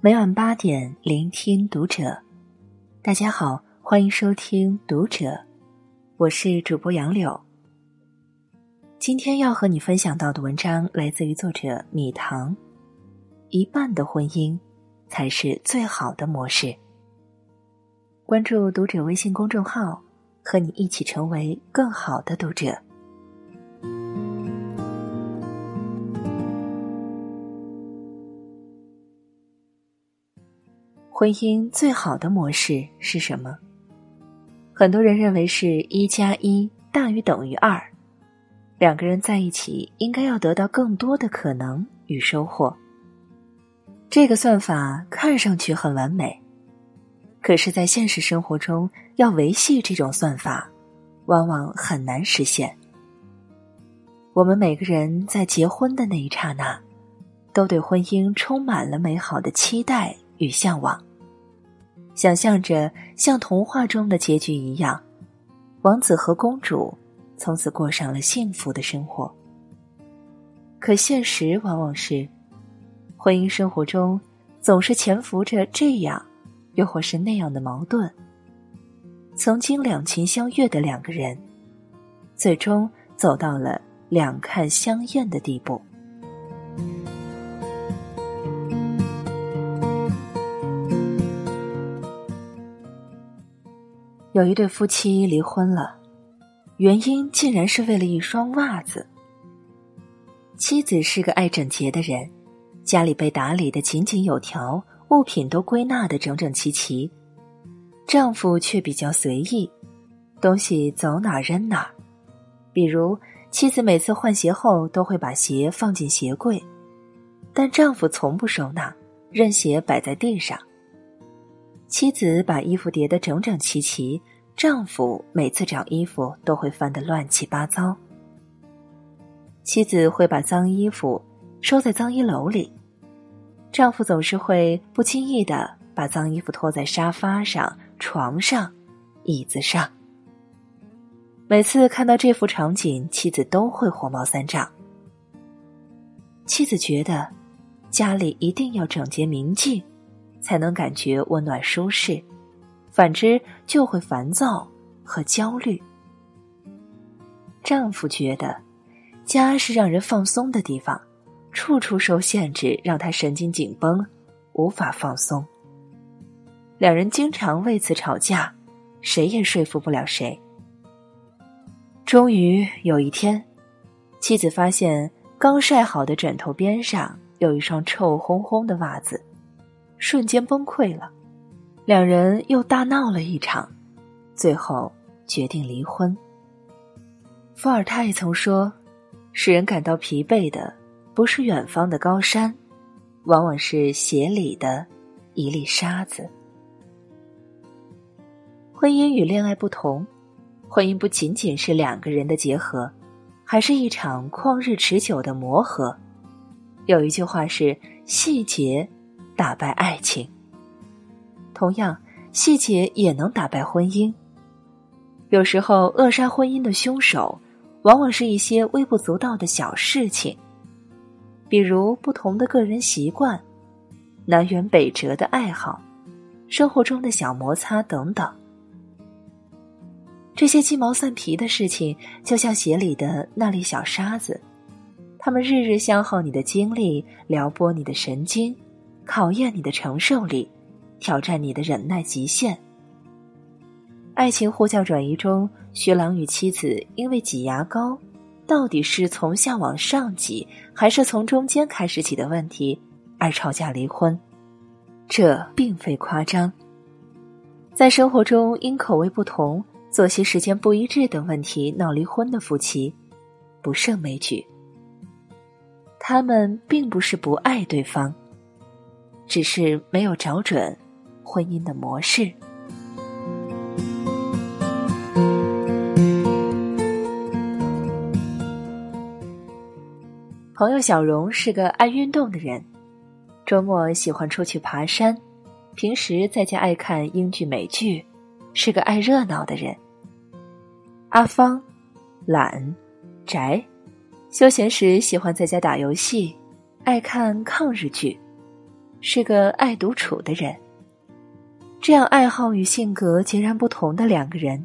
每晚八点，聆听读者。大家好，欢迎收听读者，我是主播杨柳。今天要和你分享到的文章来自于作者米糖。一半的婚姻，才是最好的模式。关注读者微信公众号，和你一起成为更好的读者。婚姻最好的模式是什么？很多人认为是一加一大于等于二，两个人在一起应该要得到更多的可能与收获。这个算法看上去很完美，可是，在现实生活中要维系这种算法，往往很难实现。我们每个人在结婚的那一刹那，都对婚姻充满了美好的期待与向往。想象着像童话中的结局一样，王子和公主从此过上了幸福的生活。可现实往往是，婚姻生活中总是潜伏着这样，又或是那样的矛盾。曾经两情相悦的两个人，最终走到了两看相厌的地步。有一对夫妻离婚了，原因竟然是为了一双袜子。妻子是个爱整洁的人，家里被打理的井井有条，物品都归纳的整整齐齐；丈夫却比较随意，东西走哪扔哪。比如，妻子每次换鞋后都会把鞋放进鞋柜，但丈夫从不收纳，任鞋摆在地上。妻子把衣服叠得整整齐齐，丈夫每次找衣服都会翻得乱七八糟。妻子会把脏衣服收在脏衣篓里，丈夫总是会不经意的把脏衣服拖在沙发上、床上、椅子上。每次看到这幅场景，妻子都会火冒三丈。妻子觉得家里一定要整洁明净。才能感觉温暖舒适，反之就会烦躁和焦虑。丈夫觉得家是让人放松的地方，处处受限制，让他神经紧绷，无法放松。两人经常为此吵架，谁也说服不了谁。终于有一天，妻子发现刚晒好的枕头边上有一双臭烘烘的袜子。瞬间崩溃了，两人又大闹了一场，最后决定离婚。伏尔泰曾说：“使人感到疲惫的，不是远方的高山，往往是鞋里的一粒沙子。”婚姻与恋爱不同，婚姻不仅仅是两个人的结合，还是一场旷日持久的磨合。有一句话是：“细节。”打败爱情，同样，细节也能打败婚姻。有时候，扼杀婚姻的凶手，往往是一些微不足道的小事情，比如不同的个人习惯、南辕北辙的爱好、生活中的小摩擦等等。这些鸡毛蒜皮的事情，就像鞋里的那粒小沙子，它们日日消耗你的精力，撩拨你的神经。考验你的承受力，挑战你的忍耐极限。爱情呼叫转移中，徐朗与妻子因为挤牙膏，到底是从下往上挤，还是从中间开始挤的问题而吵架离婚。这并非夸张。在生活中，因口味不同、作息时间不一致等问题闹离婚的夫妻，不胜枚举。他们并不是不爱对方。只是没有找准婚姻的模式。朋友小荣是个爱运动的人，周末喜欢出去爬山，平时在家爱看英剧美剧，是个爱热闹的人。阿芳懒宅，休闲时喜欢在家打游戏，爱看抗日剧。是个爱独处的人。这样爱好与性格截然不同的两个人，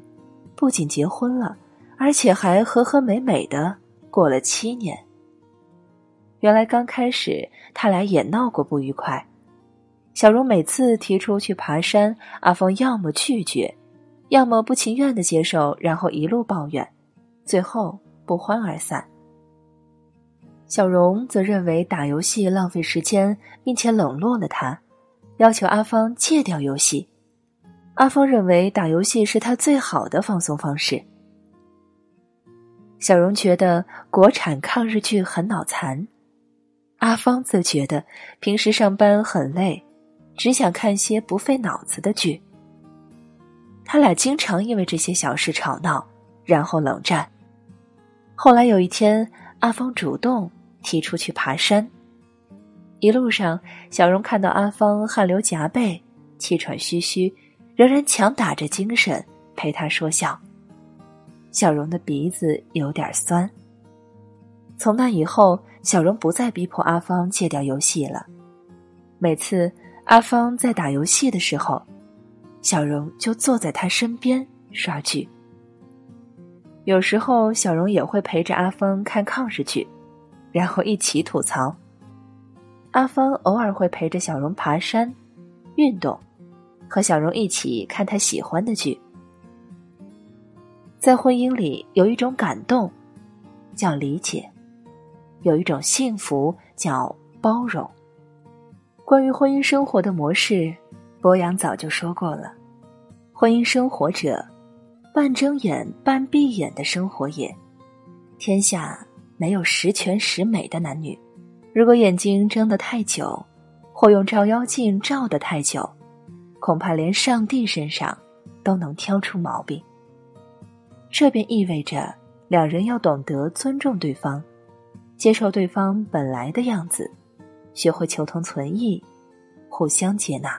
不仅结婚了，而且还和和美美的过了七年。原来刚开始他俩也闹过不愉快，小荣每次提出去爬山，阿峰要么拒绝，要么不情愿的接受，然后一路抱怨，最后不欢而散。小荣则认为打游戏浪费时间，并且冷落了他。要求阿芳戒掉游戏，阿芳认为打游戏是他最好的放松方式。小荣觉得国产抗日剧很脑残，阿芳则觉得平时上班很累，只想看些不费脑子的剧。他俩经常因为这些小事吵闹，然后冷战。后来有一天，阿芳主动提出去爬山。一路上，小荣看到阿芳汗流浃背、气喘吁吁，仍然强打着精神陪他说笑。小荣的鼻子有点酸。从那以后，小荣不再逼迫阿芳戒掉游戏了。每次阿芳在打游戏的时候，小荣就坐在他身边刷剧。有时候，小荣也会陪着阿芳看抗日剧，然后一起吐槽。阿芳偶尔会陪着小荣爬山、运动，和小荣一起看他喜欢的剧。在婚姻里，有一种感动，叫理解；有一种幸福，叫包容。关于婚姻生活的模式，博洋早就说过了：婚姻生活者，半睁眼半闭眼的生活也。天下没有十全十美的男女。如果眼睛睁得太久，或用照妖镜照得太久，恐怕连上帝身上都能挑出毛病。这便意味着两人要懂得尊重对方，接受对方本来的样子，学会求同存异，互相接纳，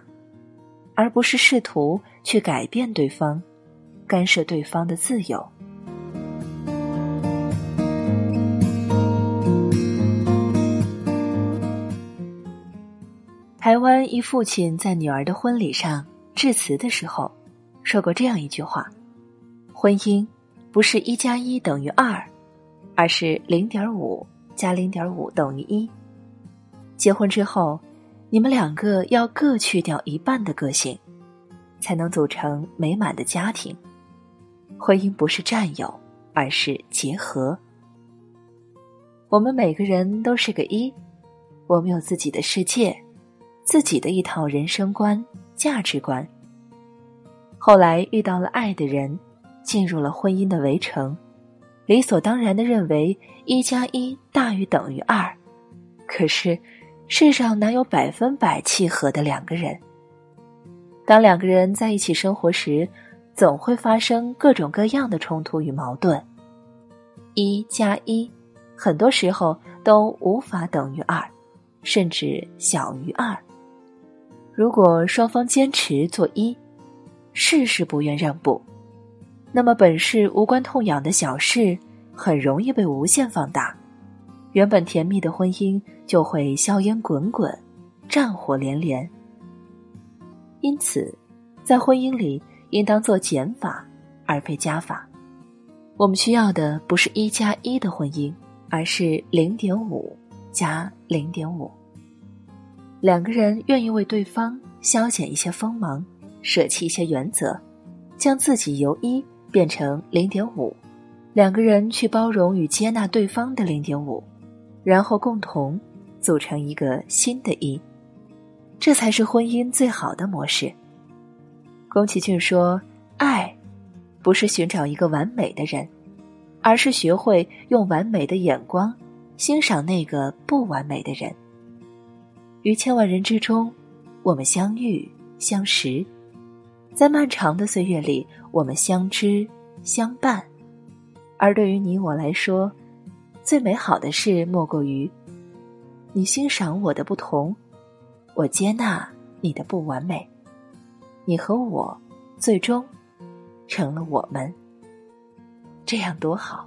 而不是试图去改变对方，干涉对方的自由。台湾一父亲在女儿的婚礼上致辞的时候，说过这样一句话：“婚姻不是一加一等于二，而是零点五加零点五等于一。结婚之后，你们两个要各去掉一半的个性，才能组成美满的家庭。婚姻不是占有，而是结合。我们每个人都是个一，我们有自己的世界。”自己的一套人生观、价值观。后来遇到了爱的人，进入了婚姻的围城，理所当然的认为一加一大于等于二。可是，世上哪有百分百契合的两个人？当两个人在一起生活时，总会发生各种各样的冲突与矛盾。一加一，很多时候都无法等于二，甚至小于二。如果双方坚持做一，事事不愿让步，那么本是无关痛痒的小事，很容易被无限放大，原本甜蜜的婚姻就会硝烟滚滚，战火连连。因此，在婚姻里应当做减法而非加法。我们需要的不是一加一的婚姻，而是零点五加零点五。两个人愿意为对方消减一些锋芒，舍弃一些原则，将自己由一变成零点五，两个人去包容与接纳对方的零点五，然后共同组成一个新的一，这才是婚姻最好的模式。宫崎骏说：“爱，不是寻找一个完美的人，而是学会用完美的眼光欣赏那个不完美的人。”于千万人之中，我们相遇相识，在漫长的岁月里，我们相知相伴。而对于你我来说，最美好的事莫过于你欣赏我的不同，我接纳你的不完美，你和我最终成了我们，这样多好。